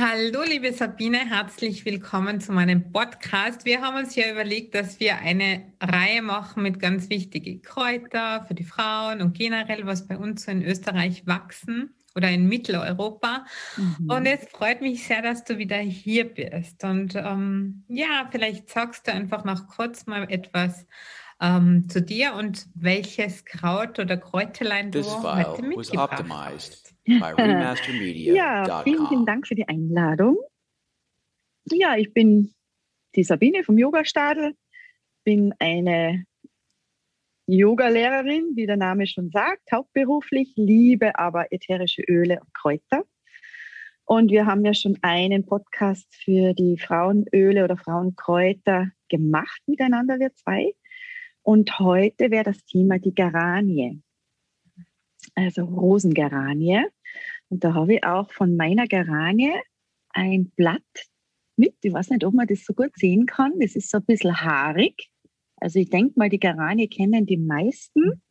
Hallo, liebe Sabine, herzlich willkommen zu meinem Podcast. Wir haben uns ja überlegt, dass wir eine Reihe machen mit ganz wichtigen Kräutern für die Frauen und generell, was bei uns so in Österreich wachsen oder in Mitteleuropa. Mhm. Und es freut mich sehr, dass du wieder hier bist. Und ähm, ja, vielleicht sagst du einfach noch kurz mal etwas ähm, zu dir und welches Kraut oder Kräuterlein du heute mitgebracht hast. ja, vielen, vielen Dank für die Einladung. Ja, ich bin die Sabine vom Yoga-Stadel, bin eine Yoga-Lehrerin, wie der Name schon sagt, hauptberuflich, liebe aber ätherische Öle und Kräuter. Und wir haben ja schon einen Podcast für die Frauenöle oder Frauenkräuter gemacht miteinander, wir zwei. Und heute wäre das Thema die Geranie, also Rosengeranie. Und da habe ich auch von meiner Geranie ein Blatt mit. Ich weiß nicht, ob man das so gut sehen kann. Das ist so ein bisschen haarig. Also ich denke mal, die Geranien kennen die meisten.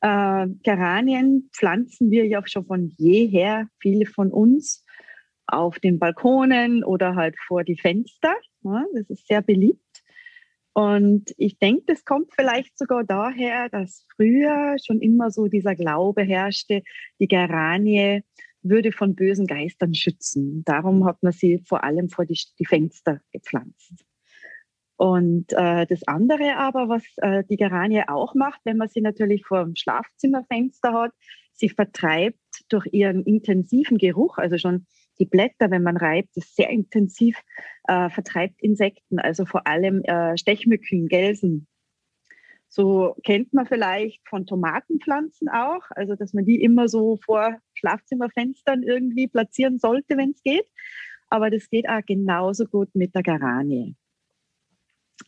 Äh, Geranien pflanzen wir ja schon von jeher, viele von uns, auf den Balkonen oder halt vor die Fenster. Ja, das ist sehr beliebt. Und ich denke, das kommt vielleicht sogar daher, dass früher schon immer so dieser Glaube herrschte, die Geranie würde von bösen Geistern schützen. Darum hat man sie vor allem vor die, die Fenster gepflanzt. Und äh, das andere aber, was äh, die Geranie auch macht, wenn man sie natürlich vor dem Schlafzimmerfenster hat, sie vertreibt durch ihren intensiven Geruch, also schon die Blätter, wenn man reibt, ist sehr intensiv, äh, vertreibt Insekten, also vor allem äh, Stechmücken, Gelsen. So kennt man vielleicht von Tomatenpflanzen auch, also dass man die immer so vor Schlafzimmerfenstern irgendwie platzieren sollte, wenn es geht. Aber das geht auch genauso gut mit der Geranie.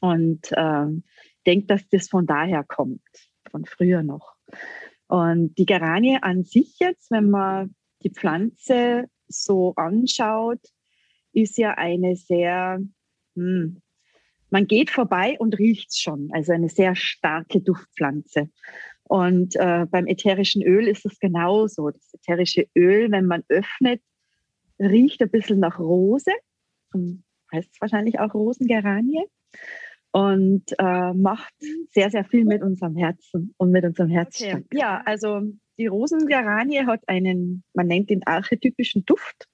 Und ähm, denke, dass das von daher kommt, von früher noch. Und die Geranie an sich jetzt, wenn man die Pflanze so anschaut, ist ja eine sehr, hm, man geht vorbei und riecht es schon, also eine sehr starke Duftpflanze. Und äh, beim ätherischen Öl ist es genauso. Das ätherische Öl, wenn man öffnet, riecht ein bisschen nach Rose. Heißt es wahrscheinlich auch Rosengeranie und äh, macht sehr, sehr viel mit unserem Herzen und mit unserem Herzschlag. Okay. Ja, also die Rosengeranie hat einen, man nennt den archetypischen Duft.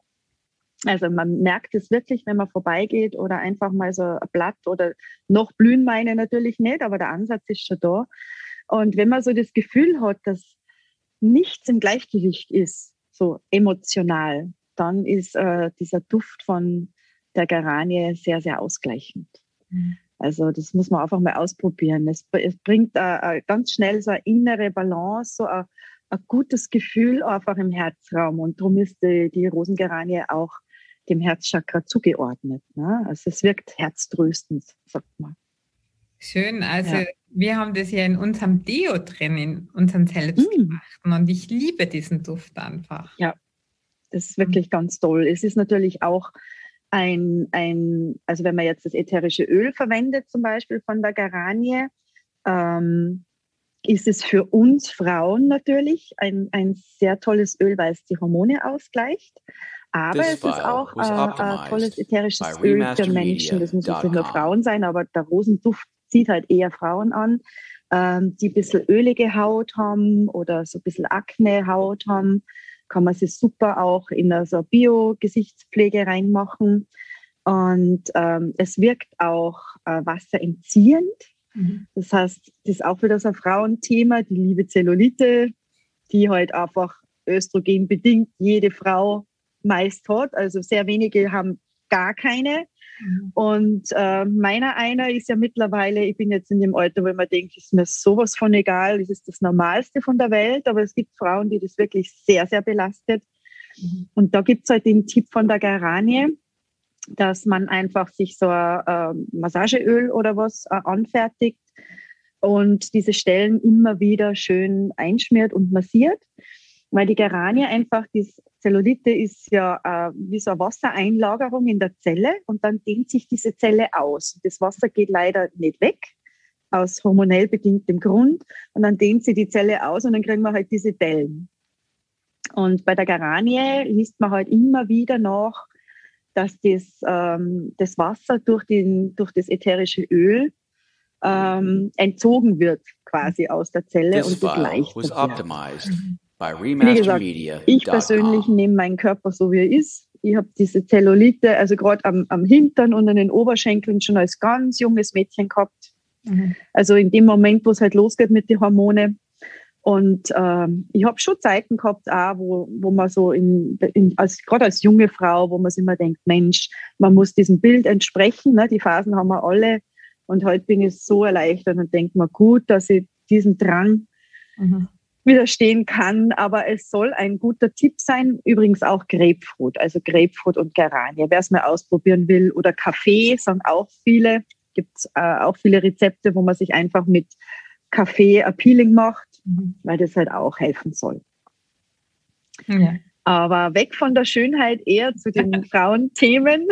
Also man merkt es wirklich, wenn man vorbeigeht oder einfach mal so ein Blatt oder noch blühen meine natürlich nicht, aber der Ansatz ist schon da. Und wenn man so das Gefühl hat, dass nichts im Gleichgewicht ist, so emotional, dann ist äh, dieser Duft von der Geranie sehr, sehr ausgleichend. Mhm. Also das muss man einfach mal ausprobieren. Es, es bringt äh, ganz schnell so eine innere Balance, so ein, ein, gutes Gefühl einfach im Herzraum. Und darum ist die, die Rosengeranie auch dem Herzchakra zugeordnet. Ne? Also es wirkt herztröstend, sagt man. Schön, also ja. wir haben das ja in unserem Deo drin, in unserem Selbstgemachten. Mm. Und ich liebe diesen Duft einfach. Ja, das ist wirklich ganz toll. Es ist natürlich auch ein, ein, also wenn man jetzt das ätherische Öl verwendet, zum Beispiel von der Garanie, ähm, ist es für uns Frauen natürlich ein, ein sehr tolles Öl, weil es die Hormone ausgleicht. Aber es ist auch äh, ein tolles ätherisches Öl für Menschen. Das müssen nicht nur Frauen sein, aber der Rosenduft zieht halt eher Frauen an, ähm, die ein bisschen ölige Haut haben oder so ein bisschen Akne-Haut haben kann man sie super auch in so Bio-Gesichtspflege reinmachen. Und ähm, es wirkt auch äh, wasserentziehend. Mhm. Das heißt, das ist auch wieder so ein Frauenthema, die liebe Zellulite, die halt einfach östrogenbedingt jede Frau meist hat. Also sehr wenige haben gar keine. Mhm. Und äh, meiner einer ist ja mittlerweile, ich bin jetzt in dem Alter, wo man denkt, ist mir sowas von egal, das ist das Normalste von der Welt, aber es gibt Frauen, die das wirklich sehr, sehr belastet. Mhm. Und da gibt es halt den Tipp von der Garanie, dass man einfach sich so ein äh, Massageöl oder was äh, anfertigt und diese Stellen immer wieder schön einschmiert und massiert weil die Geranie einfach, die Zellulite ist ja äh, wie so eine Wassereinlagerung in der Zelle und dann dehnt sich diese Zelle aus. Das Wasser geht leider nicht weg, aus hormonell bedingtem Grund und dann dehnt sie die Zelle aus und dann kriegen wir halt diese Dellen. Und bei der Garanie liest man halt immer wieder noch, dass das, ähm, das Wasser durch, den, durch das ätherische Öl ähm, entzogen wird quasi aus der Zelle This und das was optimized by Wie gesagt, ich persönlich nehme meinen Körper so, wie er ist. Ich habe diese Zellulite, also gerade am, am Hintern und an den Oberschenkeln schon als ganz junges Mädchen gehabt. Mhm. Also in dem Moment, wo es halt losgeht mit den Hormonen. Und ähm, ich habe schon Zeiten gehabt, auch, wo, wo man so in, in als gerade als junge Frau, wo man sich immer denkt, Mensch, man muss diesem Bild entsprechen. Ne? Die Phasen haben wir alle. Und heute bin ich so erleichtert und denke mir, gut, dass ich diesen Drang Mhm. Widerstehen kann. Aber es soll ein guter Tipp sein. Übrigens auch Grapefruit, also Grapefruit und Geranie. Wer es mal ausprobieren will. Oder Kaffee, sagen auch viele. Gibt es äh, auch viele Rezepte, wo man sich einfach mit Kaffee ein Peeling macht, Mhm. weil das halt auch helfen soll. Ja. Aber weg von der Schönheit eher zu den Frauenthemen.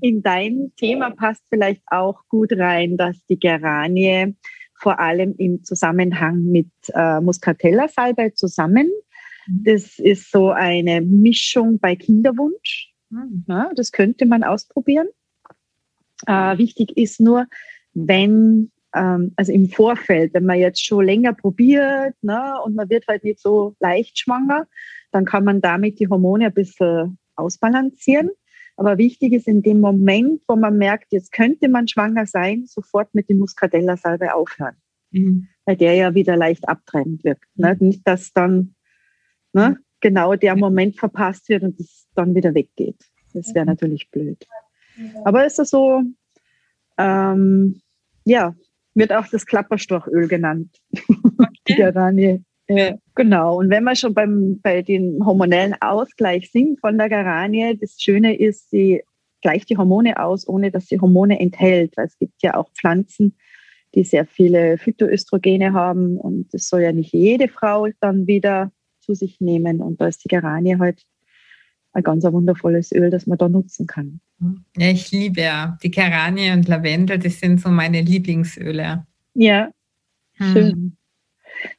In dein Thema passt vielleicht auch gut rein, dass die Geranie vor allem im Zusammenhang mit äh, Muscatella-Salbei zusammen. Mhm. Das ist so eine Mischung bei Kinderwunsch. Mhm. Ja, das könnte man ausprobieren. Äh, wichtig ist nur, wenn, ähm, also im Vorfeld, wenn man jetzt schon länger probiert ne, und man wird halt nicht so leicht schwanger, dann kann man damit die Hormone ein bisschen ausbalancieren. Aber wichtig ist in dem Moment, wo man merkt, jetzt könnte man schwanger sein, sofort mit dem Muscatella-Salbe aufhören, Mhm. weil der ja wieder leicht abtreibend wirkt. Ne? Nicht, dass dann ne, genau der Moment verpasst wird und es dann wieder weggeht. Das wäre natürlich blöd. Aber es ist so, ähm, ja, wird auch das Klapperstorchöl genannt. Die Geranie. Ja, genau. Und wenn wir schon beim, bei den hormonellen Ausgleich sind von der Geranie, das Schöne ist, sie gleicht die Hormone aus, ohne dass sie Hormone enthält. Weil es gibt ja auch Pflanzen, die sehr viele Phytoöstrogene haben und das soll ja nicht jede Frau dann wieder zu sich nehmen. Und da ist die Geranie halt ein ganz wundervolles Öl, das man da nutzen kann. Ja, ich liebe ja die Geranie und Lavendel, das sind so meine Lieblingsöle. Ja, Hm. Schön.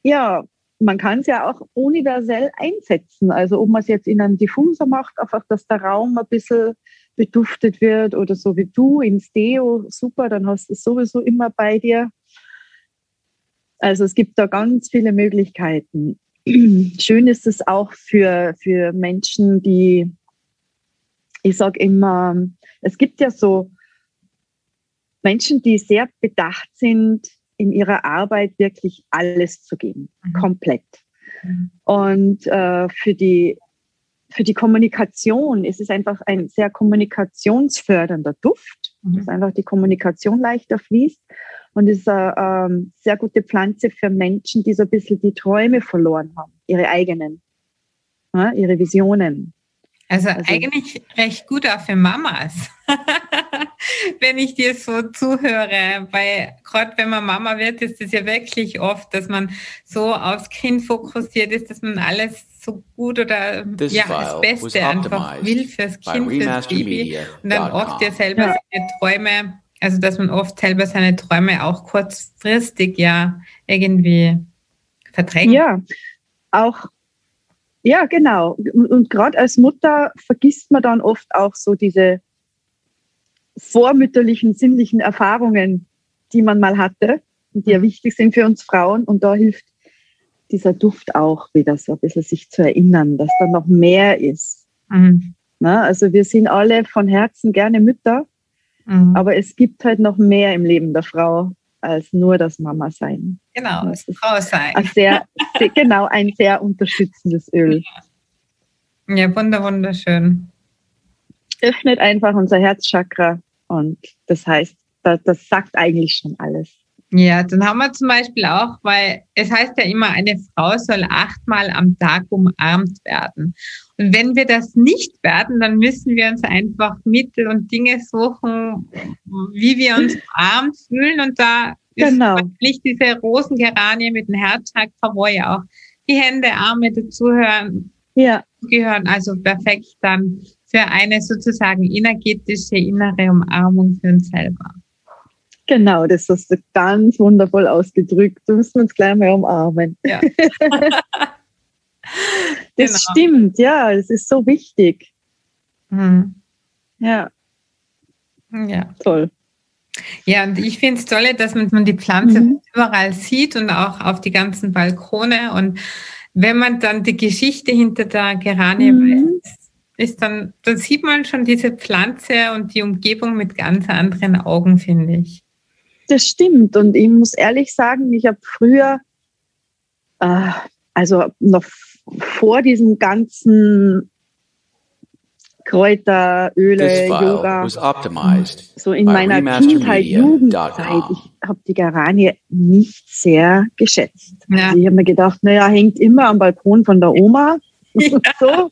Ja, man kann es ja auch universell einsetzen. Also ob man es jetzt in einem Diffuser macht, einfach, dass der Raum ein bisschen beduftet wird oder so wie du ins Deo, super, dann hast du es sowieso immer bei dir. Also es gibt da ganz viele Möglichkeiten. Schön ist es auch für, für Menschen, die, ich sage immer, es gibt ja so Menschen, die sehr bedacht sind, in ihrer Arbeit wirklich alles zu geben, Mhm. komplett. Mhm. Und äh, für, die, für die Kommunikation ist es einfach ein sehr kommunikationsfördernder Duft, Mhm. dass einfach die Kommunikation leichter fließt. Und es ist eine ähm, sehr gute Pflanze für Menschen, die so ein bisschen die Träume verloren haben, ihre eigenen, ja, ihre Visionen. Also, Also- eigentlich recht gut auch für Mamas, wenn ich dir so zuhöre, weil gerade wenn man Mama wird, ist es ja wirklich oft, dass man so aufs Kind fokussiert ist, dass man alles so gut oder This ja das Beste einfach will fürs Kind, fürs Baby. Und dann oft ja selber seine Träume, also dass man oft selber seine Träume auch kurzfristig ja irgendwie verdrängt. Ja, auch, ja, genau. Und, und gerade als Mutter vergisst man dann oft auch so diese vormütterlichen, sinnlichen Erfahrungen, die man mal hatte und die ja wichtig sind für uns Frauen. Und da hilft dieser Duft auch wieder so ein bisschen sich zu erinnern, dass da noch mehr ist. Mhm. Ne? Also wir sind alle von Herzen gerne Mütter, Mhm. aber es gibt halt noch mehr im Leben der Frau als nur das Mama sein. Genau, das Frau sein. Ein sehr, sehr, genau, ein sehr unterstützendes Öl. Ja, wunder, wunderschön. Öffnet einfach unser Herzchakra und das heißt, das, das sagt eigentlich schon alles. Ja, dann haben wir zum Beispiel auch, weil es heißt ja immer, eine Frau soll achtmal am Tag umarmt werden. Und wenn wir das nicht werden, dann müssen wir uns einfach Mittel und Dinge suchen, wie wir uns umarmt fühlen. Und da Genau. ist natürlich diese Rosengeranie mit dem Herzchakra, wo ja auch die Hände, Arme dazugehören, Ja, gehören, also perfekt dann für eine sozusagen energetische innere Umarmung für uns selber. Genau, das hast du ganz wundervoll ausgedrückt. Du musst uns gleich mal umarmen. Ja. Das Genau. stimmt, ja, das ist so wichtig. Mhm. Ja. Ja. Toll. Ja, und ich finde es toll, dass man die Pflanze mhm. überall sieht und auch auf die ganzen Balkone. Und wenn man dann die Geschichte hinter der Geranie mhm. weiß, ist dann, dann sieht man schon diese Pflanze und die Umgebung mit ganz anderen Augen, finde ich. Das stimmt. Und ich muss ehrlich sagen, ich habe früher, äh, also noch vor diesem ganzen Kräuter, Öle, Yoga. So in meiner Kindheit, Jugendzeit, ich habe die Geranie nicht sehr geschätzt. Ja. Also ich habe mir gedacht, naja, hängt immer am Balkon von der Oma. Ja. so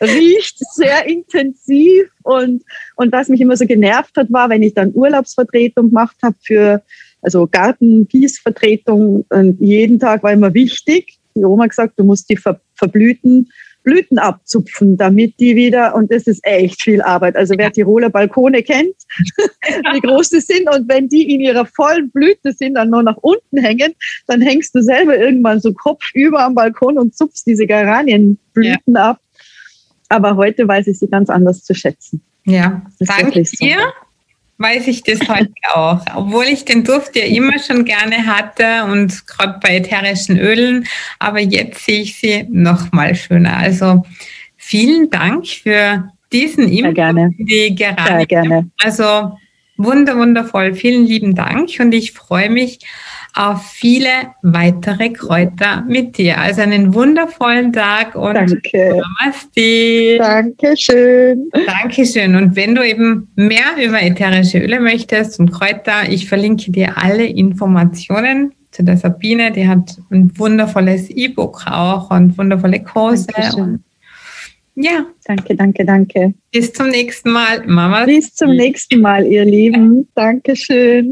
riecht sehr intensiv und, und was mich immer so genervt hat, war, wenn ich dann Urlaubsvertretung gemacht habe für also Garten-Gießvertretung, jeden Tag war immer wichtig. Die Oma gesagt, du musst die ver verblühten Blüten abzupfen, damit die wieder, und das ist echt viel Arbeit. Also wer Tiroler Balkone kennt, wie groß die sind, und wenn die in ihrer vollen Blüte sind, dann nur nach unten hängen, dann hängst du selber irgendwann so kopfüber am Balkon und zupfst diese Geranienblüten ja. ab. Aber heute weiß ich sie ganz anders zu schätzen. Ja, danke dir weiß ich das heute auch. Obwohl ich den Duft ja immer schon gerne hatte und gerade bei ätherischen Ölen, aber jetzt sehe ich sie noch mal schöner. Also vielen Dank für diesen Input, die gerade. Sehr gerne. Also wunder, wundervoll. Vielen lieben Dank und ich freue mich auf viele weitere Kräuter mit dir. Also einen wundervollen Tag und Danke. Namaste. Dankeschön. Dankeschön. Und wenn du eben mehr über ätherische Öle möchtest und Kräuter, ich verlinke dir alle Informationen zu der Sabine. Die hat ein wundervolles E-Book auch und wundervolle Kurse. Dankeschön. Ja. Danke, danke, danke. Bis zum nächsten Mal, Mama. Bis zum nächsten Mal, ihr Lieben. Dankeschön.